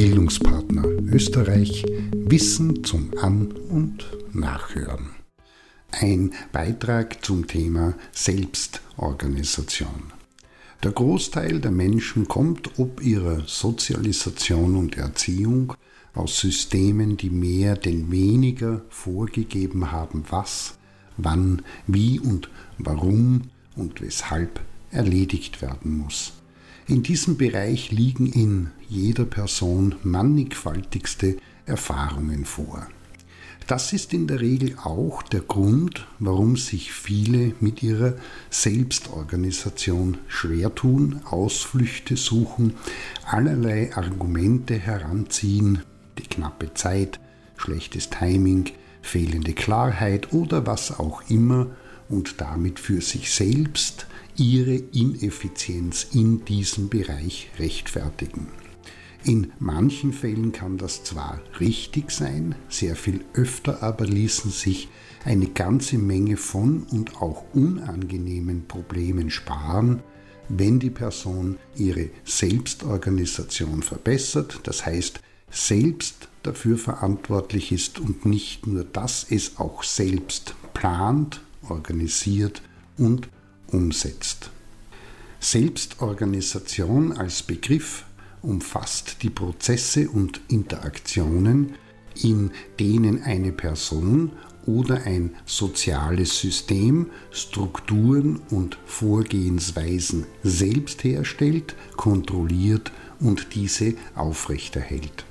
Bildungspartner Österreich Wissen zum An- und Nachhören. Ein Beitrag zum Thema Selbstorganisation. Der Großteil der Menschen kommt ob ihrer Sozialisation und Erziehung aus Systemen, die mehr denn weniger vorgegeben haben, was, wann, wie und warum und weshalb erledigt werden muss. In diesem Bereich liegen in jeder Person mannigfaltigste Erfahrungen vor. Das ist in der Regel auch der Grund, warum sich viele mit ihrer Selbstorganisation schwer tun, Ausflüchte suchen, allerlei Argumente heranziehen, die knappe Zeit, schlechtes Timing, fehlende Klarheit oder was auch immer und damit für sich selbst ihre Ineffizienz in diesem Bereich rechtfertigen. In manchen Fällen kann das zwar richtig sein, sehr viel öfter aber ließen sich eine ganze Menge von und auch unangenehmen Problemen sparen, wenn die Person ihre Selbstorganisation verbessert, das heißt selbst dafür verantwortlich ist und nicht nur, dass es auch selbst plant, organisiert und umsetzt. Selbstorganisation als Begriff umfasst die Prozesse und Interaktionen, in denen eine Person oder ein soziales System Strukturen und Vorgehensweisen selbst herstellt, kontrolliert und diese aufrechterhält.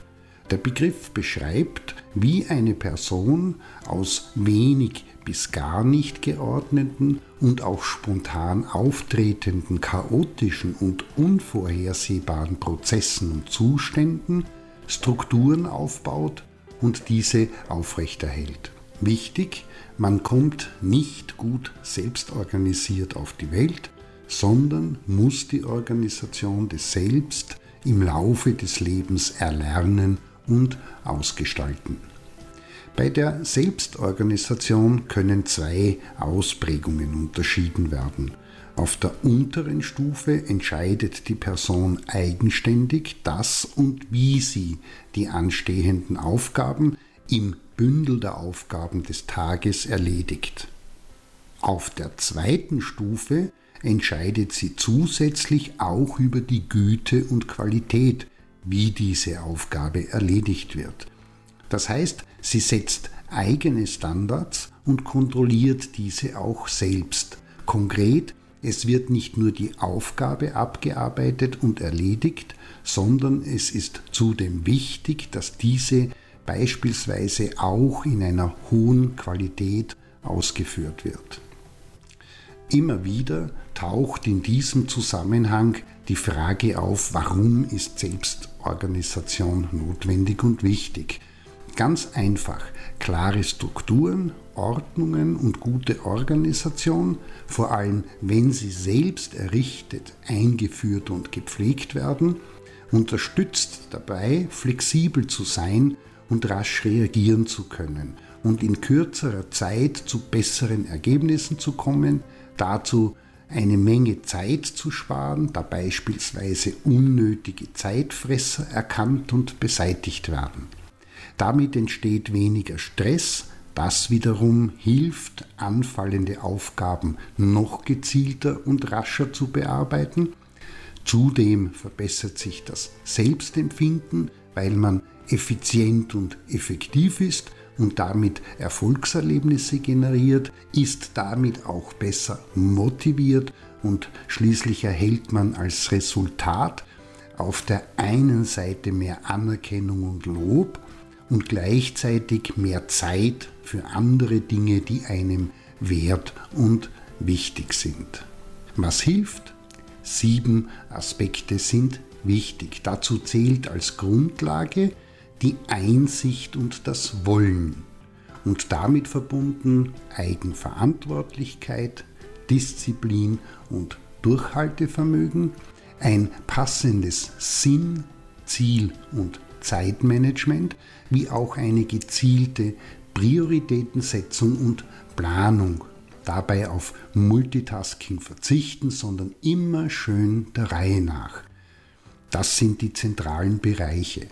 Der Begriff beschreibt, wie eine Person aus wenig bis gar nicht geordneten und auch spontan auftretenden chaotischen und unvorhersehbaren Prozessen und Zuständen Strukturen aufbaut und diese aufrechterhält. Wichtig, man kommt nicht gut selbstorganisiert auf die Welt, sondern muss die Organisation des Selbst im Laufe des Lebens erlernen und ausgestalten. Bei der Selbstorganisation können zwei Ausprägungen unterschieden werden. Auf der unteren Stufe entscheidet die Person eigenständig, dass und wie sie die anstehenden Aufgaben im Bündel der Aufgaben des Tages erledigt. Auf der zweiten Stufe entscheidet sie zusätzlich auch über die Güte und Qualität wie diese Aufgabe erledigt wird. Das heißt, sie setzt eigene Standards und kontrolliert diese auch selbst. Konkret, es wird nicht nur die Aufgabe abgearbeitet und erledigt, sondern es ist zudem wichtig, dass diese beispielsweise auch in einer hohen Qualität ausgeführt wird. Immer wieder taucht in diesem Zusammenhang die Frage auf, warum ist Selbstorganisation notwendig und wichtig? Ganz einfach, klare Strukturen, Ordnungen und gute Organisation, vor allem wenn sie selbst errichtet, eingeführt und gepflegt werden, unterstützt dabei, flexibel zu sein und rasch reagieren zu können und in kürzerer Zeit zu besseren Ergebnissen zu kommen, dazu eine Menge Zeit zu sparen, da beispielsweise unnötige Zeitfresser erkannt und beseitigt werden. Damit entsteht weniger Stress, das wiederum hilft, anfallende Aufgaben noch gezielter und rascher zu bearbeiten. Zudem verbessert sich das Selbstempfinden, weil man effizient und effektiv ist und damit Erfolgserlebnisse generiert, ist damit auch besser motiviert und schließlich erhält man als Resultat auf der einen Seite mehr Anerkennung und Lob und gleichzeitig mehr Zeit für andere Dinge, die einem wert und wichtig sind. Was hilft? Sieben Aspekte sind wichtig. Dazu zählt als Grundlage die Einsicht und das Wollen und damit verbunden Eigenverantwortlichkeit, Disziplin und Durchhaltevermögen, ein passendes Sinn, Ziel und Zeitmanagement, wie auch eine gezielte Prioritätensetzung und Planung. Dabei auf Multitasking verzichten, sondern immer schön der Reihe nach. Das sind die zentralen Bereiche.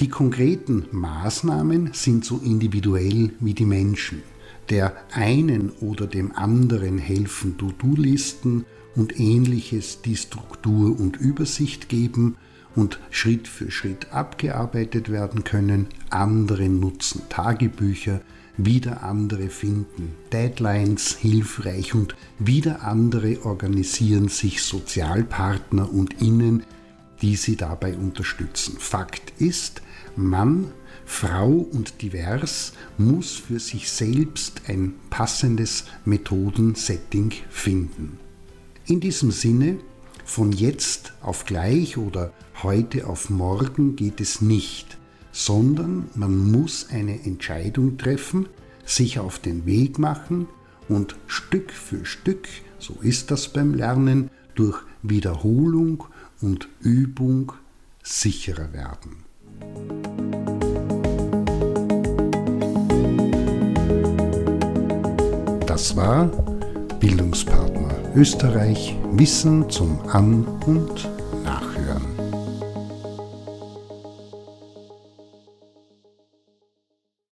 Die konkreten Maßnahmen sind so individuell wie die Menschen. Der einen oder dem anderen helfen To-Do-Listen und ähnliches, die Struktur und Übersicht geben und Schritt für Schritt abgearbeitet werden können. Andere nutzen Tagebücher, wieder andere finden Deadlines hilfreich und wieder andere organisieren sich Sozialpartner und Innen, die sie dabei unterstützen. Fakt ist, Mann, Frau und divers muss für sich selbst ein passendes Methodensetting finden. In diesem Sinne, von jetzt auf gleich oder heute auf morgen geht es nicht, sondern man muss eine Entscheidung treffen, sich auf den Weg machen und Stück für Stück, so ist das beim Lernen, durch Wiederholung und Übung sicherer werden. Das war Bildungspartner Österreich Wissen zum An- und